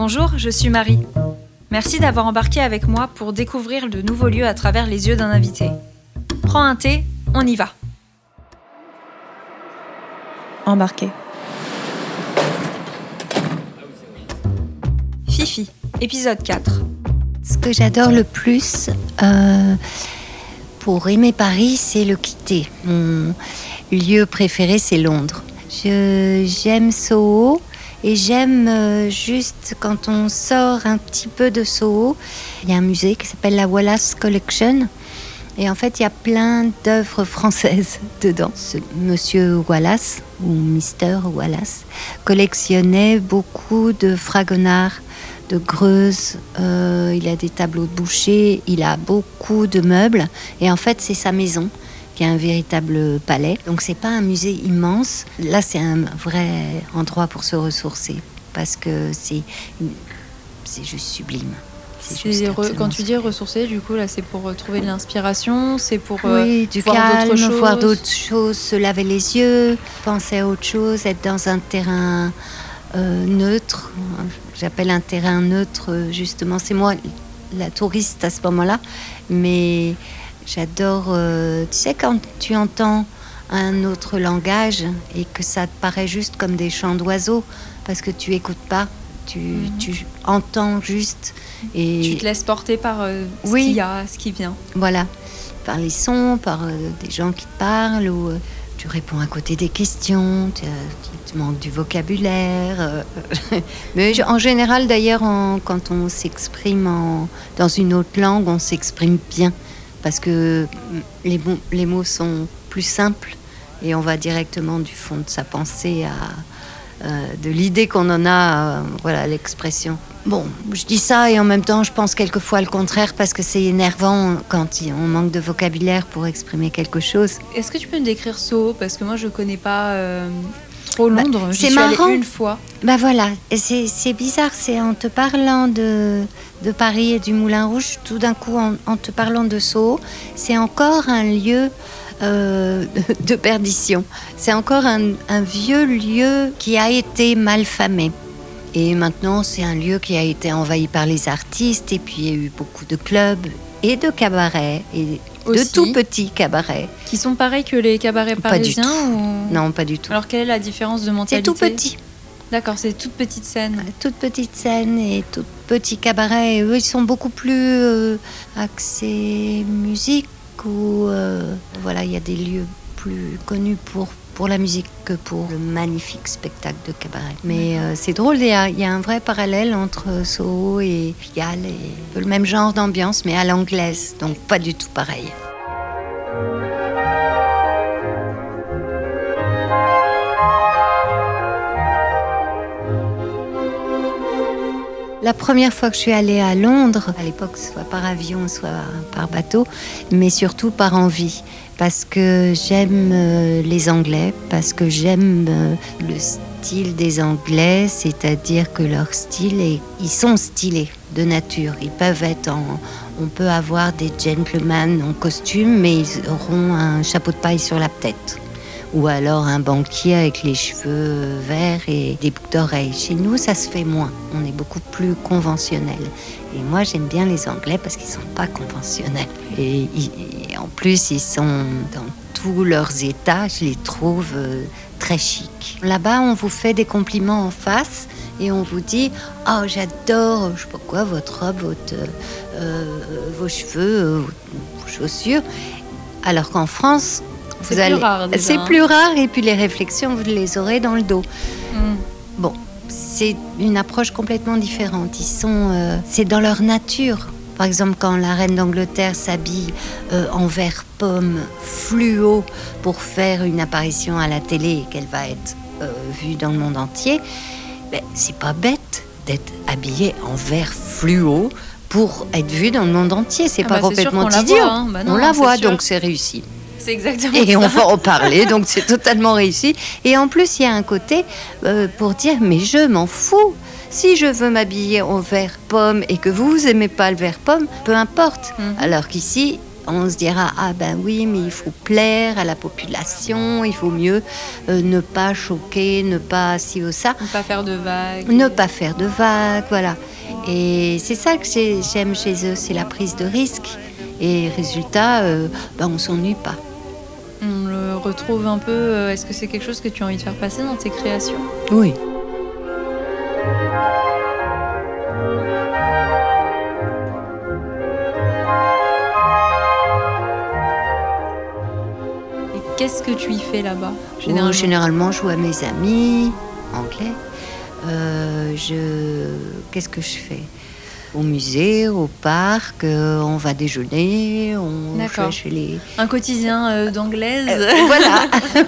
Bonjour, je suis Marie. Merci d'avoir embarqué avec moi pour découvrir de nouveaux lieux à travers les yeux d'un invité. Prends un thé, on y va. Embarqué. Fifi, épisode 4. Ce que j'adore le plus euh, pour aimer Paris, c'est le quitter. Mon lieu préféré, c'est Londres. J'aime Soho et j'aime euh, juste quand on sort un petit peu de Soho. Il y a un musée qui s'appelle la Wallace Collection. Et en fait, il y a plein d'œuvres françaises dedans. Monsieur Wallace, ou Mister Wallace, collectionnait beaucoup de fragonards, de greuze. Euh, il a des tableaux de boucher, il a beaucoup de meubles. Et en fait, c'est sa maison qui est un véritable palais. Donc c'est pas un musée immense. Là, c'est un vrai endroit pour se ressourcer parce que c'est c'est juste sublime. quand tu dis ressourcer, du coup, là, c'est pour euh, trouver de l'inspiration, c'est pour euh, oui, du voir calme, voir d'autres choses, se laver les yeux, penser à autre chose, être dans un terrain euh, neutre. J'appelle un terrain neutre, justement. C'est moi la touriste à ce moment-là, mais J'adore, euh, tu sais, quand tu entends un autre langage et que ça te paraît juste comme des chants d'oiseaux parce que tu écoutes pas, tu, mhm. tu entends juste. Et... Tu te laisses porter par euh, ce qu'il y a, ce qui vient. Voilà, par les sons, par euh, des gens qui te parlent ou tu réponds à côté des questions, tu, tu manques du vocabulaire. Mais en général, d'ailleurs, quand on s'exprime dans une autre langue, on s'exprime bien parce que les, mots sont plus simples et on va directement du fond de sa pensée à euh, de l'idée qu'on en a, voilà l'expression. Bon, je dis ça et en même temps je pense quelquefois le contraire parce que c'est énervant quand on manque de vocabulaire pour exprimer quelque chose. Est-ce que tu peux me décrire Soho? Parce que moi je connais pas euh, bah, Londres. c'est marrant. une fois. Bah voilà, c'est bizarre, c'est en te parlant de de Paris et du Moulin Rouge, tout d'un coup, en, te parlant de Soho, c'est encore un lieu euh, de perdition. C'est encore un, vieux lieu qui a été mal famé. Et maintenant, c'est un lieu qui a été envahi par les artistes, et puis il y a eu beaucoup de clubs et de cabarets, et de tout petits cabarets. Qui sont pareils que les cabarets parisiens Non, pas du tout. Alors, quelle est la différence de mentalité C'est tout petit. D'accord, c'est toute petite scène. Toute petite scène et tout petit cabaret. eux, ils sont beaucoup plus euh, axés musique ou euh, voilà, il y a des lieux plus connus pour pour la musique que pour le magnifique spectacle de cabaret. Mais euh, c'est drôle, il y, a, il y, a, un vrai parallèle entre Soho et Pigalle, et le même genre d'ambiance, mais à l'anglaise, donc pas du tout pareil. La première fois que je suis allée à Londres, à l'époque, soit par avion, soit par bateau, mais surtout par envie, parce que j'aime euh, les Anglais, parce que j'aime euh, le style des Anglais, c'est-à-dire que leur style est, ils sont stylés de nature. Ils peuvent on peut avoir des gentlemen en costume, mais ils auront un chapeau de paille sur la tête ou alors un banquier avec les cheveux verts et des boucles d'oreilles. Chez nous, ça se fait moins. On est beaucoup plus conventionnel. Et moi, j'aime bien les Anglais parce qu'ils sont pas conventionnels. Et, en plus, ils sont dans tous leurs états. Je les trouve euh, très chics. Là-bas, on vous fait des compliments en face et on vous dit oh j'adore je sais pas quoi votre robe votre, euh, vos cheveux vos chaussures alors qu'en France c'est plus rare. C'est hein. plus rare et puis les réflexions, vous les aurez dans le dos. Hmm. Bon, c'est une approche complètement différente. Ils sont, euh, c'est dans leur nature. Par exemple, quand la reine d'Angleterre s'habille euh, en vert pomme fluo pour faire une apparition à la télé et qu'elle va être euh, vue dans le monde entier, ben, c'est pas bête d'être habillée en vert fluo pour être vue dans le monde entier. C'est ah pas bah, complètement idiot. Hein. Bah on la voit, donc c'est réussi. C'est exactement Et on va en parler, donc c'est totalement réussi. Et en plus, il y a un côté euh, pour dire, mais je m'en fous. Si je veux m'habiller en vert pomme et que vous, aimez pas le vert pomme, peu importe. Mhm. Alors qu'ici, on se dira ah ben oui, mais il faut plaire à la population, il faut mieux euh, ne pas choquer, ne pas ci ou ça. Ne pas faire de vagues. Ne pas faire de vagues, voilà. Et c'est ça que j'aime chez eux, c'est la prise de risque. Et résultat, euh, ben on s'ennuie pas. Retrouve un peu. euh, Est-ce que c'est quelque chose que tu as envie de faire passer dans tes créations? Oui. Et qu'est-ce que tu y fais là-bas? Généralement, généralement je joue à mes amis, anglais. Euh, je... Qu'est-ce que je fais? Au musée, au parc, euh, on va déjeuner, on va chez les... Un quotidien euh, d'anglaise Euh, voilà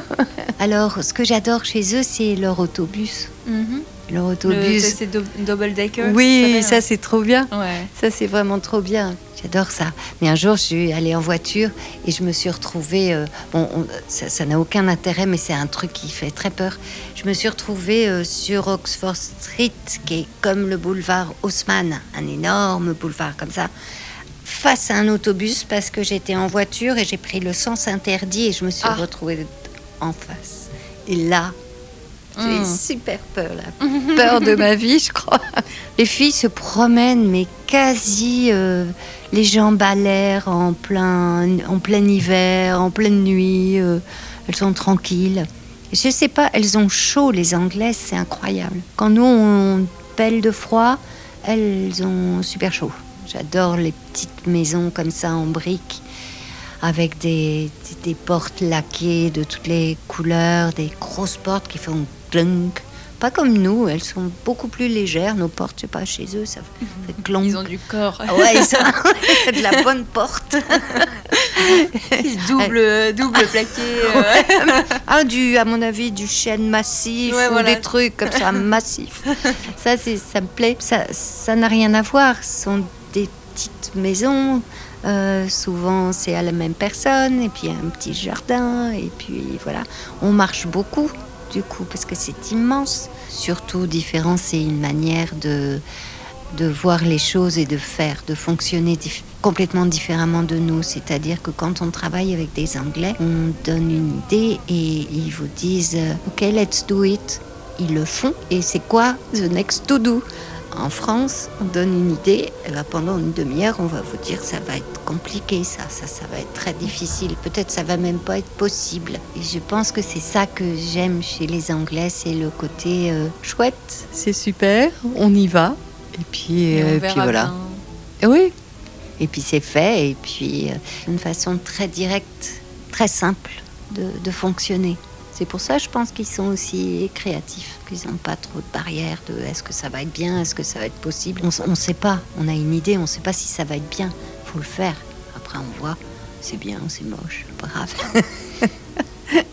Alors, ce que j'adore chez eux, c'est leur autobus. Mhm. Leur Le- autobus. C'est do- double decker oui, ça ça c'est trop bien. Ouais. Ça, c'est vraiment trop bien. J'adore ça. Mais un jour, je suis allée en voiture et je me suis retrouvée. euh, bon, on- ça ça n'a aucun intérêt, mais c'est un truc qui fait très peur. Je me suis retrouvée euh, sur Oxford Street, qui est comme le boulevard Haussmann, un énorme boulevard comme ça, face à un autobus parce que j'étais en voiture et j'ai pris le sens interdit et je me suis Ah. retrouvée en face. Et là, j'ai Mm. super peur, la peur de ma vie, je crois. Les filles se promènent, mais quasi euh, les jambes à l'air en plein, en plein hiver, en pleine nuit. euh, elles sont tranquilles. Je sais pas, elles ont chaud, les Anglaises, c'est incroyable. Quand nous, on pèle de froid, elles ont super chaud. J'adore les petites maisons comme ça en briques avec des, des, des portes laquées de toutes les couleurs, des grosses portes qui font clunk. Pas comme nous, elles sont beaucoup plus légères, nos portes, je sais pas, chez eux, ça fait clonk. Ils ont du corps. Ah ouais, ils ont de la bonne porte. double, double plaqué. euh. Ah, du, à mon avis, du chêne massif Ouais, ou voilà. des trucs comme ça, massifs. Ça, ça me plaît. Ça, ça n'a rien à voir. Ce sont des petites maisons. Euh, souvent, c'est à la même personne. Et puis, un petit jardin. Et puis, voilà. On marche beaucoup, du coup, parce que c'est immense. Surtout, différent, c'est une manière de de voir les choses et de faire, de fonctionner complètement différemment de nous. C'est-à-dire que quand on travaille avec des Anglais, on donne une idée et ils vous disent euh, OK, let's do it. Ils le font et c'est quoi the next to do? En France, on donne une idée, et ben, pendant une demi-heure, on va vous dire ça va être compliqué, ça, ça, ça va être très difficile. Peut-être ça va même pas être possible. Et je pense que c'est ça que j'aime chez les Anglais, c'est le côté euh, chouette, c'est super, on y va. Et puis, Et on euh, verra puis voilà. bien. Et oui. Et puis c'est fait, et puis euh, une façon très directe, très simple de, de fonctionner. C'est pour ça, je pense qu'ils sont aussi créatifs, qu'ils n'ont pas trop de barrières de est-ce que ça va être bien, est-ce que ça va être possible. On ne sait pas, on a une idée, on ne sait pas si ça va être bien. faut le faire. Après, on voit, c'est bien, c'est moche, brave.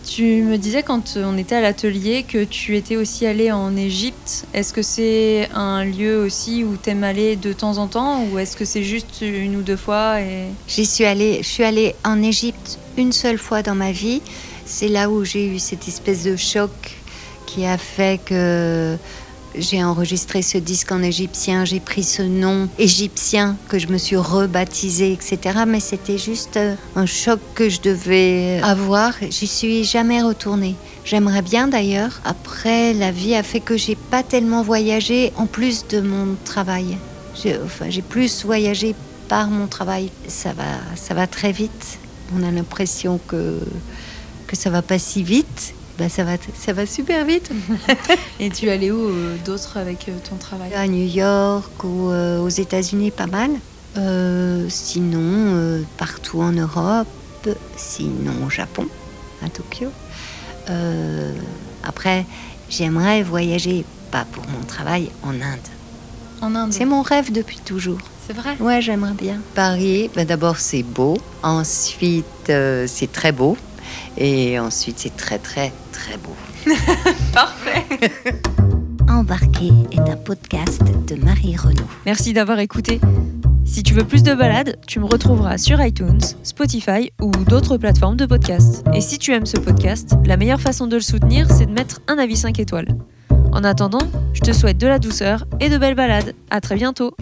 Tu me disais quand on était à l'atelier que tu étais aussi allé en Égypte. Est-ce que c'est un lieu aussi où t'aimes aller de temps en temps ou est-ce que c'est juste une ou deux fois et... J'y suis allée, je suis allée en Égypte une seule fois dans ma vie. C'est là où j'ai eu cette espèce de choc qui a fait que j'ai enregistré ce disque en égyptien, j'ai pris ce nom égyptien que je me suis rebaptisé, etc. Mais c'était juste euh, un choc que je devais avoir. J'y suis jamais retournée. J'aimerais bien d'ailleurs. Après, la vie a fait que j'ai pas tellement voyagé en plus de mon travail. J'ai plus voyagé par mon travail. Ça va, ça va très vite. On a l'impression que, que ça va pas si vite. Ben, ça, va, ça va super vite. Et tu es allé où euh, d'autres avec euh, ton travail? À New York ou euh, aux États-Unis, pas mal. Sinon, partout en Europe. Sinon, au Japon, à Tokyo. Après, j'aimerais voyager, pas pour mon travail, en Inde. En Inde C'est mon rêve depuis toujours. C'est vrai? Ouais, j'aimerais bien. Paris, ben d'abord c'est beau, ensuite c'est très beau, et ensuite c'est très très très beau. Parfait Embarqué est un podcast de Marie Renaud. Merci d'avoir écouté. Si tu veux plus de balades, tu me retrouveras sur iTunes, Spotify ou d'autres plateformes de podcast. Et si tu aimes ce podcast, la meilleure façon de le soutenir, c'est de mettre un avis 5 étoiles. En attendant, je te souhaite de la douceur et de belles balades. À très bientôt